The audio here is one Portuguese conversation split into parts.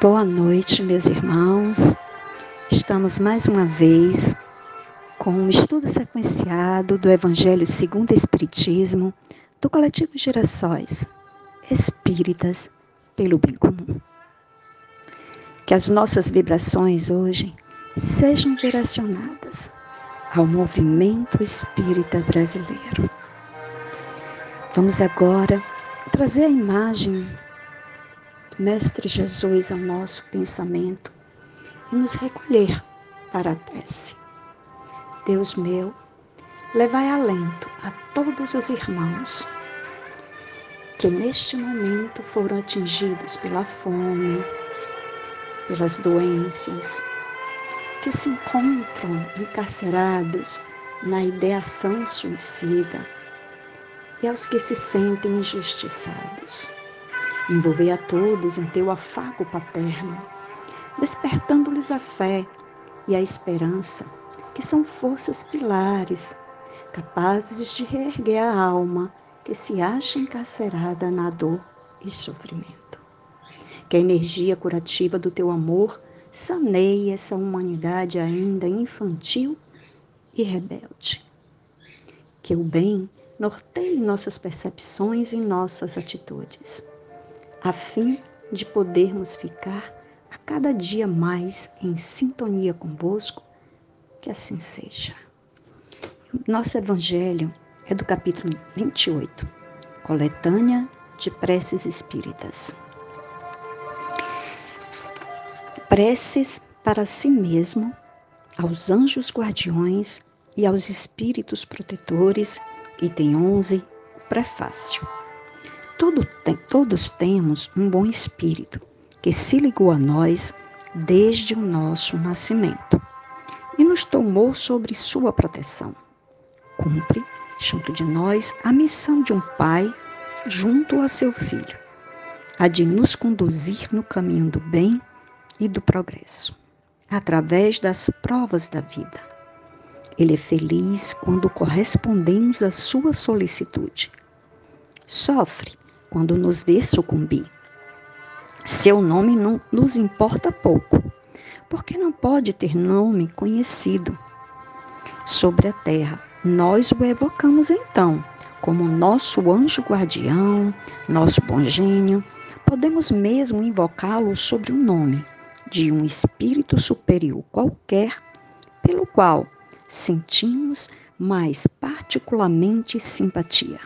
Boa noite, meus irmãos. Estamos mais uma vez com um estudo sequenciado do Evangelho segundo o Espiritismo do coletivo Gerações Espíritas pelo Bem Comum. Que as nossas vibrações hoje sejam direcionadas ao movimento espírita brasileiro. Vamos agora trazer a imagem Mestre Jesus ao nosso pensamento e nos recolher para a prece. Deus meu, levai alento a todos os irmãos que neste momento foram atingidos pela fome, pelas doenças, que se encontram encarcerados na ideação suicida e aos que se sentem injustiçados. Envolvei a todos em teu afago paterno, despertando-lhes a fé e a esperança, que são forças pilares, capazes de reerguer a alma que se acha encarcerada na dor e sofrimento. Que a energia curativa do teu amor saneie essa humanidade ainda infantil e rebelde. Que o bem norteie nossas percepções e nossas atitudes a fim de podermos ficar a cada dia mais em sintonia convosco, que assim seja. Nosso Evangelho é do capítulo 28, Coletânea de Preces Espíritas. Preces para si mesmo, aos anjos guardiões e aos espíritos protetores, item 11, prefácio. Todo, todos temos um bom espírito que se ligou a nós desde o nosso nascimento e nos tomou sobre sua proteção. Cumpre, junto de nós, a missão de um pai junto a seu filho, a de nos conduzir no caminho do bem e do progresso, através das provas da vida. Ele é feliz quando correspondemos à sua solicitude. Sofre quando nos vê sucumbir. Seu nome não nos importa pouco, porque não pode ter nome conhecido sobre a terra. Nós o evocamos então como nosso anjo guardião, nosso bom gênio. Podemos mesmo invocá-lo sobre o nome de um espírito superior qualquer, pelo qual sentimos mais particularmente simpatia.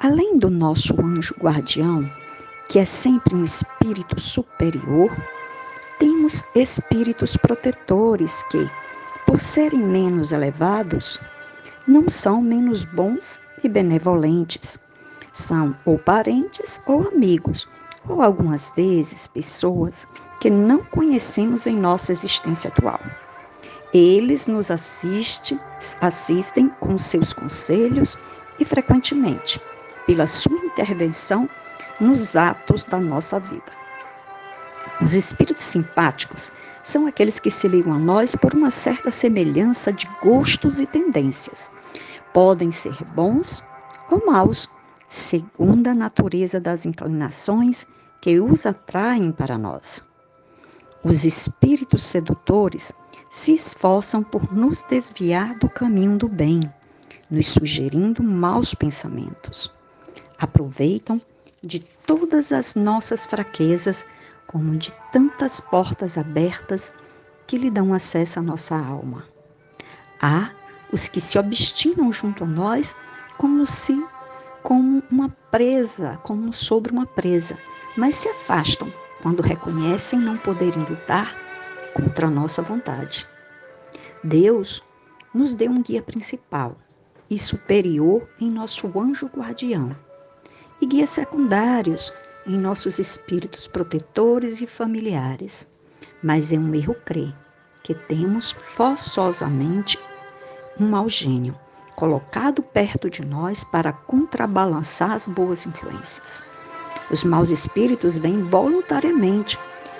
Além do nosso anjo guardião, que é sempre um espírito superior, temos espíritos protetores que, por serem menos elevados, não são menos bons e benevolentes. São ou parentes ou amigos, ou algumas vezes pessoas que não conhecemos em nossa existência atual. Eles nos assiste, assistem com seus conselhos e frequentemente pela sua intervenção nos atos da nossa vida. Os espíritos simpáticos são aqueles que se ligam a nós por uma certa semelhança de gostos e tendências. Podem ser bons ou maus, segundo a natureza das inclinações que os atraem para nós. Os espíritos sedutores se esforçam por nos desviar do caminho do bem, nos sugerindo maus pensamentos aproveitam de todas as nossas fraquezas, como de tantas portas abertas que lhe dão acesso à nossa alma. Há os que se obstinam junto a nós como se como uma presa, como sobre uma presa, mas se afastam quando reconhecem não poderem lutar contra a nossa vontade. Deus nos deu um guia principal e superior em nosso anjo guardião e guias secundários em nossos espíritos protetores e familiares. Mas é um erro crer que temos forçosamente um mau gênio colocado perto de nós para contrabalançar as boas influências. Os maus espíritos vêm voluntariamente,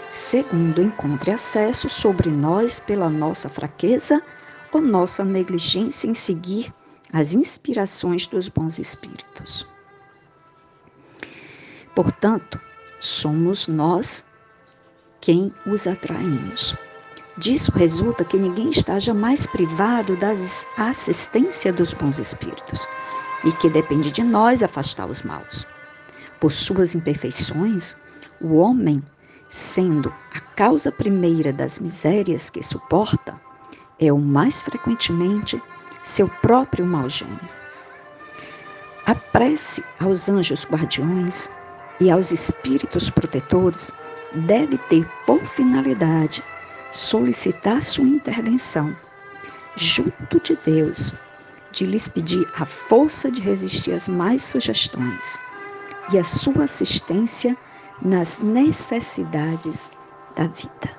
segundo encontre acesso sobre nós pela nossa fraqueza ou nossa negligência em seguir as inspirações dos bons espíritos. Portanto, somos nós quem os atraímos. Disso resulta que ninguém está jamais privado da assistência dos bons espíritos e que depende de nós afastar os maus. Por suas imperfeições, o homem, sendo a causa primeira das misérias que suporta, é o mais frequentemente seu próprio mau gênio. A prece aos anjos guardiões e aos espíritos protetores deve ter por finalidade solicitar sua intervenção junto de Deus, de lhes pedir a força de resistir às mais sugestões e a sua assistência nas necessidades da vida.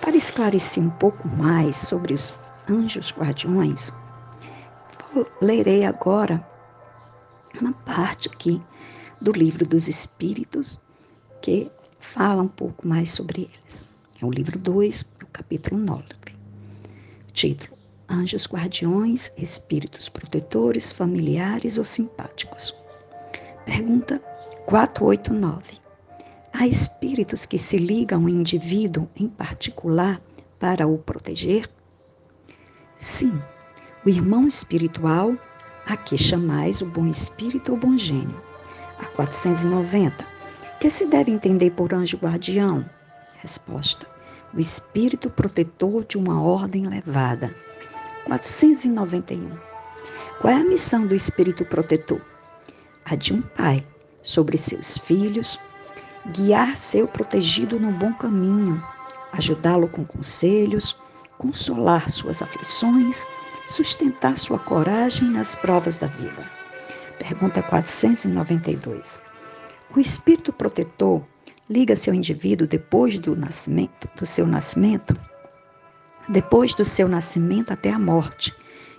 Para esclarecer um pouco mais sobre os anjos guardiões, lerei agora uma parte aqui do livro dos Espíritos que fala um pouco mais sobre eles. É o livro 2, o capítulo 9. Título: Anjos guardiões, espíritos protetores, familiares ou simpáticos. Pergunta 489. Há espíritos que se ligam ao indivíduo em particular para o proteger? Sim, o irmão espiritual, a que chamais o bom espírito ou bom gênio. A 490. Que se deve entender por anjo guardião? Resposta: O espírito protetor de uma ordem elevada. 491. Qual é a missão do espírito protetor? A de um pai sobre seus filhos, guiar seu protegido no bom caminho, ajudá-lo com conselhos, consolar suas aflições, sustentar sua coragem nas provas da vida. Pergunta 492. O espírito protetor liga-se ao indivíduo depois do nascimento, do seu nascimento, depois do seu nascimento até a morte,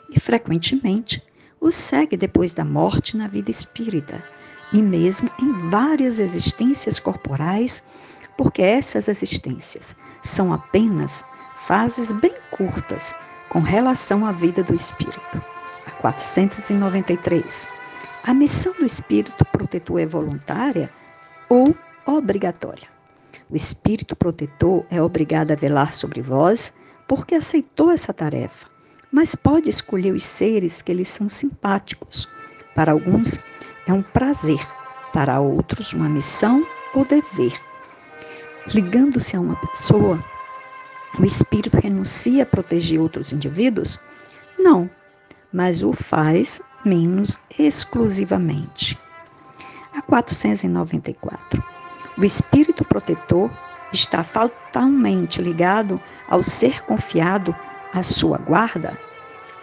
e frequentemente o segue depois da morte na vida espírita, e mesmo em várias existências corporais, porque essas existências são apenas fases bem curtas com relação à vida do espírito. A 493. A missão do espírito protetor é voluntária ou obrigatória. O espírito protetor é obrigado a velar sobre vós porque aceitou essa tarefa, mas pode escolher os seres que lhe são simpáticos. Para alguns é um prazer, para outros uma missão ou dever. Ligando-se a uma pessoa, o espírito renuncia a proteger outros indivíduos? Não, mas o faz menos exclusivamente. A 494. O espírito protetor está fatalmente ligado ao ser confiado à sua guarda?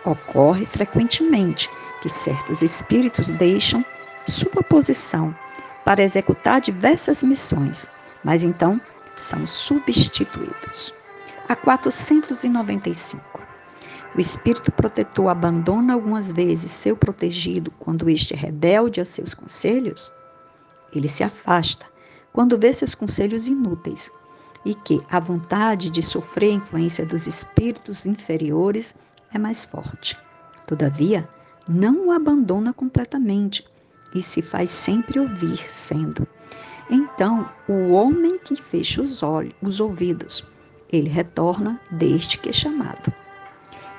Ocorre frequentemente que certos espíritos deixam sua posição para executar diversas missões, mas então são substituídos. A 495. O espírito protetor abandona algumas vezes seu protegido quando este é rebelde a seus conselhos? Ele se afasta quando vê seus conselhos inúteis e que a vontade de sofrer a influência dos espíritos inferiores é mais forte. Todavia, não o abandona completamente e se faz sempre ouvir, sendo. Então, o homem que fecha os olhos, os ouvidos, ele retorna desde que é chamado.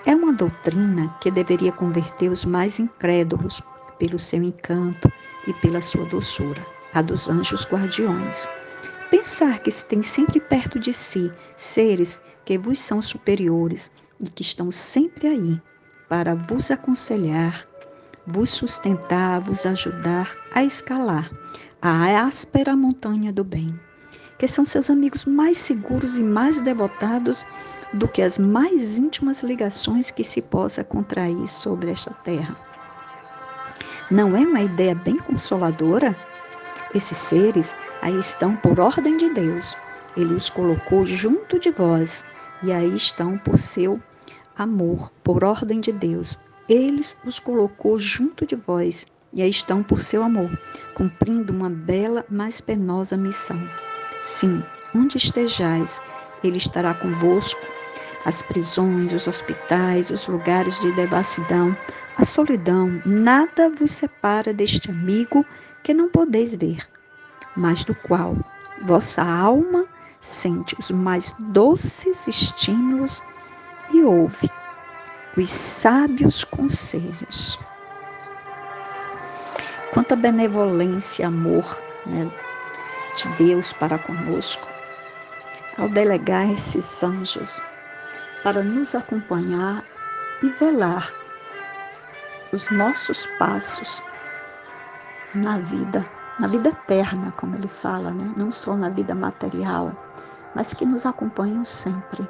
É uma doutrina que deveria converter os mais incrédulos pelo seu encanto e pela sua doçura a dos anjos guardiões. Pensar que se tem sempre perto de si seres que vos são superiores e que estão sempre aí para vos aconselhar, vos sustentar, vos ajudar a escalar a áspera montanha do bem, que são seus amigos mais seguros e mais devotados do que as mais íntimas ligações que se possa contrair sobre esta terra. Não é uma ideia bem consoladora? Esses seres aí estão por ordem de Deus. Ele os colocou junto de vós e aí estão por seu amor, por ordem de Deus. Eles os colocou junto de vós e aí estão por seu amor, cumprindo uma bela, mas penosa missão. Sim, onde estejais, ele estará convosco. As prisões, os hospitais, os lugares de devassidão, a solidão, nada vos separa deste amigo que não podeis ver, mas do qual vossa alma sente os mais doces estímulos e ouve os sábios conselhos. Quanta benevolência amor né, de Deus para conosco, ao delegar esses anjos para nos acompanhar e velar os nossos passos na vida, na vida eterna, como ele fala, né? não só na vida material, mas que nos acompanham sempre,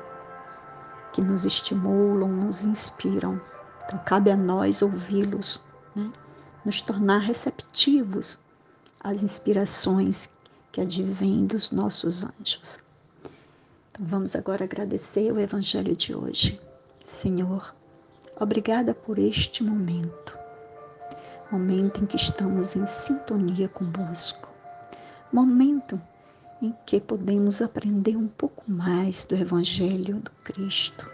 que nos estimulam, nos inspiram. Então, cabe a nós ouvi-los, né? nos tornar receptivos às inspirações que advêm dos nossos anjos. Então, vamos agora agradecer o Evangelho de hoje. Senhor, obrigada por este momento momento em que estamos em sintonia convosco, momento em que podemos aprender um pouco mais do Evangelho do Cristo,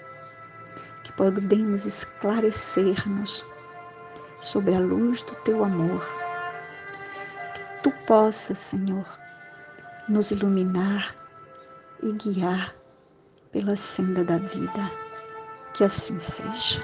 que podemos esclarecer-nos sobre a luz do teu amor, que tu possas, Senhor, nos iluminar e guiar pela senda da vida. Que assim seja.